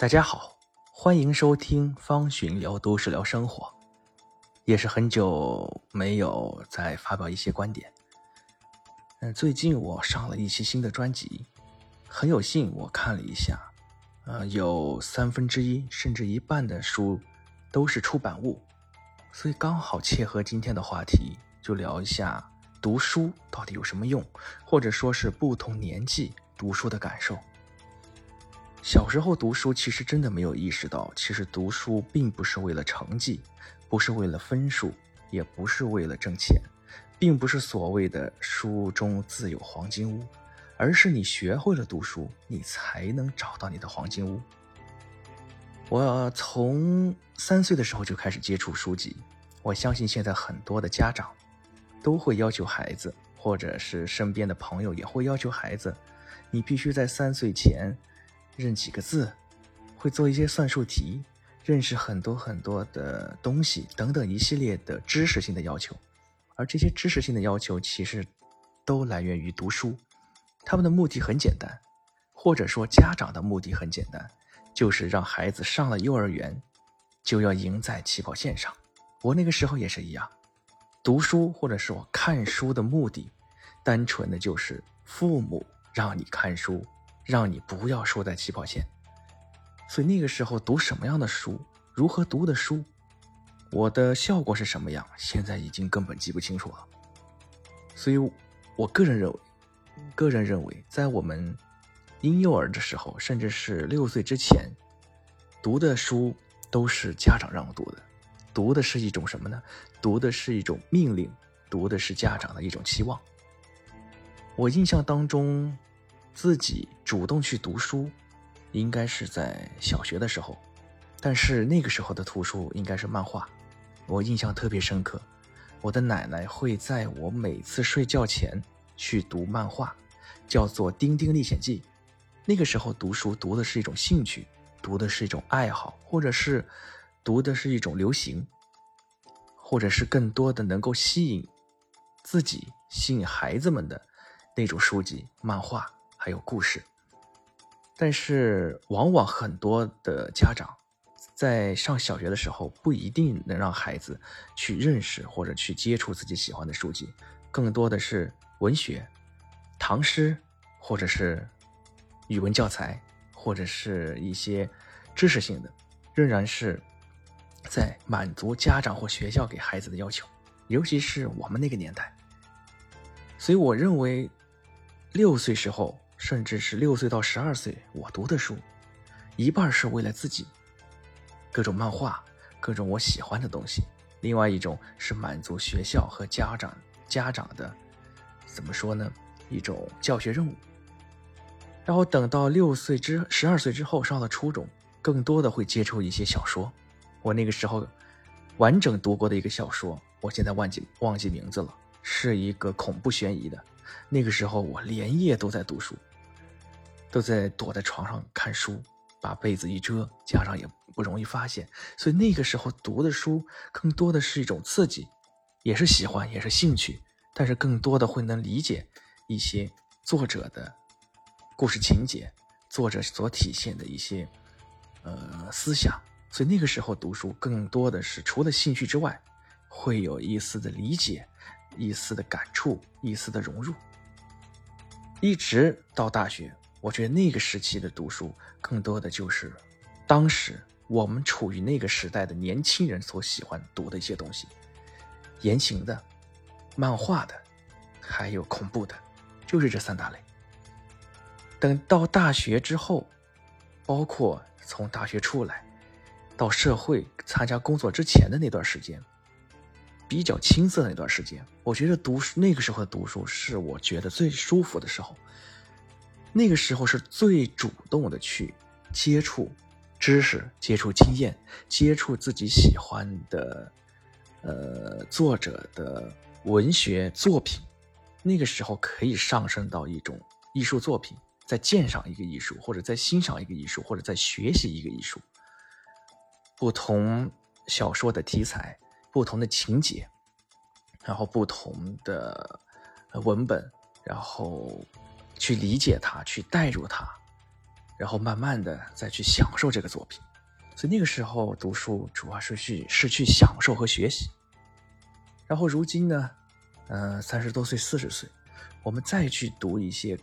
大家好，欢迎收听方寻聊都市聊生活，也是很久没有再发表一些观点。嗯，最近我上了一期新的专辑，很有幸我看了一下，呃，有三分之一甚至一半的书都是出版物，所以刚好切合今天的话题，就聊一下读书到底有什么用，或者说是不同年纪读书的感受。小时候读书，其实真的没有意识到，其实读书并不是为了成绩，不是为了分数，也不是为了挣钱，并不是所谓的书中自有黄金屋，而是你学会了读书，你才能找到你的黄金屋。我从三岁的时候就开始接触书籍，我相信现在很多的家长都会要求孩子，或者是身边的朋友也会要求孩子，你必须在三岁前。认几个字，会做一些算术题，认识很多很多的东西等等一系列的知识性的要求，而这些知识性的要求其实都来源于读书，他们的目的很简单，或者说家长的目的很简单，就是让孩子上了幼儿园就要赢在起跑线上。我那个时候也是一样，读书或者是我看书的目的，单纯的就是父母让你看书。让你不要输在起跑线，所以那个时候读什么样的书，如何读的书，我的效果是什么样，现在已经根本记不清楚了。所以，我个人认为，个人认为，在我们婴幼儿的时候，甚至是六岁之前，读的书都是家长让我读的，读的是一种什么呢？读的是一种命令，读的是家长的一种期望。我印象当中。自己主动去读书，应该是在小学的时候，但是那个时候的图书应该是漫画，我印象特别深刻。我的奶奶会在我每次睡觉前去读漫画，叫做《丁丁历险记》。那个时候读书读的是一种兴趣，读的是一种爱好，或者是读的是一种流行，或者是更多的能够吸引自己、吸引孩子们的那种书籍、漫画。还有故事，但是往往很多的家长在上小学的时候不一定能让孩子去认识或者去接触自己喜欢的书籍，更多的是文学、唐诗，或者是语文教材，或者是一些知识性的，仍然是在满足家长或学校给孩子的要求，尤其是我们那个年代。所以我认为六岁时候。甚至是六岁到十二岁，我读的书，一半是为了自己，各种漫画，各种我喜欢的东西；另外一种是满足学校和家长家长的，怎么说呢？一种教学任务。然后等到六岁之十二岁之后，上了初中，更多的会接触一些小说。我那个时候完整读过的一个小说，我现在忘记忘记名字了，是一个恐怖悬疑的。那个时候我连夜都在读书。都在躲在床上看书，把被子一遮，家长也不容易发现。所以那个时候读的书更多的是一种刺激，也是喜欢，也是兴趣，但是更多的会能理解一些作者的故事情节，作者所体现的一些呃思想。所以那个时候读书更多的是除了兴趣之外，会有一丝的理解，一丝的感触，一丝的融入，一直到大学。我觉得那个时期的读书，更多的就是当时我们处于那个时代的年轻人所喜欢读的一些东西，言情的、漫画的，还有恐怖的，就是这三大类。等到大学之后，包括从大学出来到社会参加工作之前的那段时间，比较青涩的那段时间，我觉得读那个时候的读书是我觉得最舒服的时候。那个时候是最主动的去接触知识、接触经验、接触自己喜欢的呃作者的文学作品。那个时候可以上升到一种艺术作品，在鉴赏一个艺术，或者在欣赏一个艺术，或者在学习一个艺术。不同小说的题材、不同的情节，然后不同的文本，然后。去理解它，去代入它，然后慢慢的再去享受这个作品。所以那个时候读书主要是去是去享受和学习。然后如今呢，呃，三十多岁、四十岁，我们再去读一些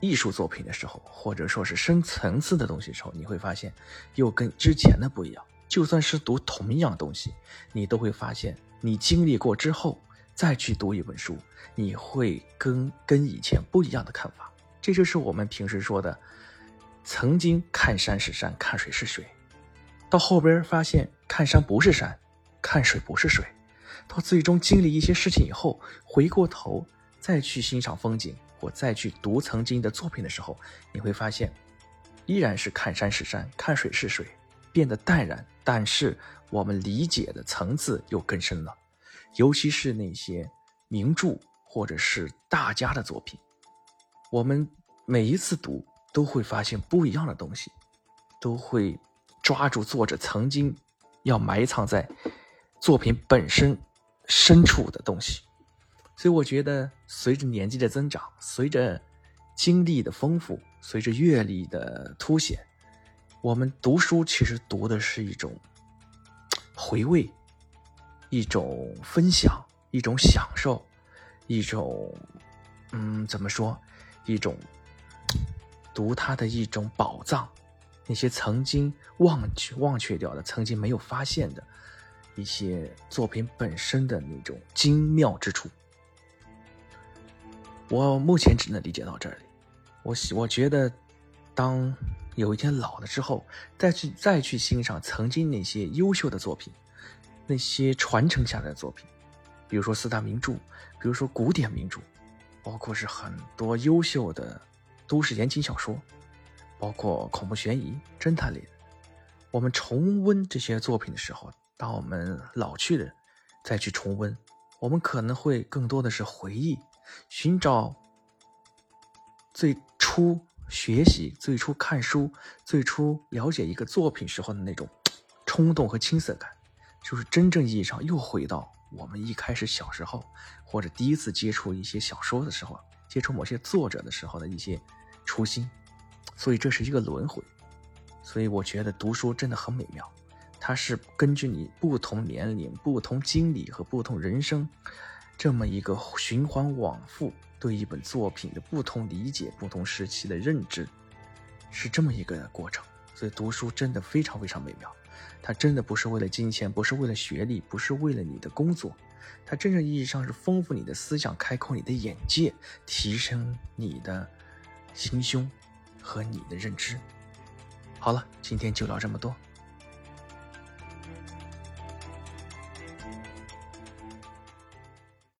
艺术作品的时候，或者说是深层次的东西的时候，你会发现又跟之前的不一样。就算是读同一样东西，你都会发现，你经历过之后再去读一本书，你会跟跟以前不一样的看法。这就是我们平时说的，曾经看山是山，看水是水，到后边发现看山不是山，看水不是水，到最终经历一些事情以后，回过头再去欣赏风景或再去读曾经的作品的时候，你会发现，依然是看山是山，看水是水。变得淡然，但是我们理解的层次又更深了。尤其是那些名著或者是大家的作品，我们每一次读都会发现不一样的东西，都会抓住作者曾经要埋藏在作品本身深处的东西。所以我觉得，随着年纪的增长，随着经历的丰富，随着阅历的凸显。我们读书其实读的是一种回味，一种分享，一种享受，一种嗯，怎么说？一种读它的一种宝藏，那些曾经忘却忘却掉的、曾经没有发现的一些作品本身的那种精妙之处。我目前只能理解到这里。我我觉得当。有一天老了之后，再去再去欣赏曾经那些优秀的作品，那些传承下来的作品，比如说四大名著，比如说古典名著，包括是很多优秀的都市言情小说，包括恐怖悬疑、侦探类的。我们重温这些作品的时候，当我们老去的再去重温，我们可能会更多的是回忆，寻找最初。学习最初看书，最初了解一个作品时候的那种冲动和青涩感，就是真正意义上又回到我们一开始小时候，或者第一次接触一些小说的时候，接触某些作者的时候的一些初心。所以这是一个轮回。所以我觉得读书真的很美妙，它是根据你不同年龄、不同经历和不同人生。这么一个循环往复，对一本作品的不同理解、不同时期的认知，是这么一个过程。所以读书真的非常非常美妙，他真的不是为了金钱，不是为了学历，不是为了你的工作，他真正意义上是丰富你的思想，开阔你的眼界，提升你的心胸和你的认知。好了，今天就聊这么多。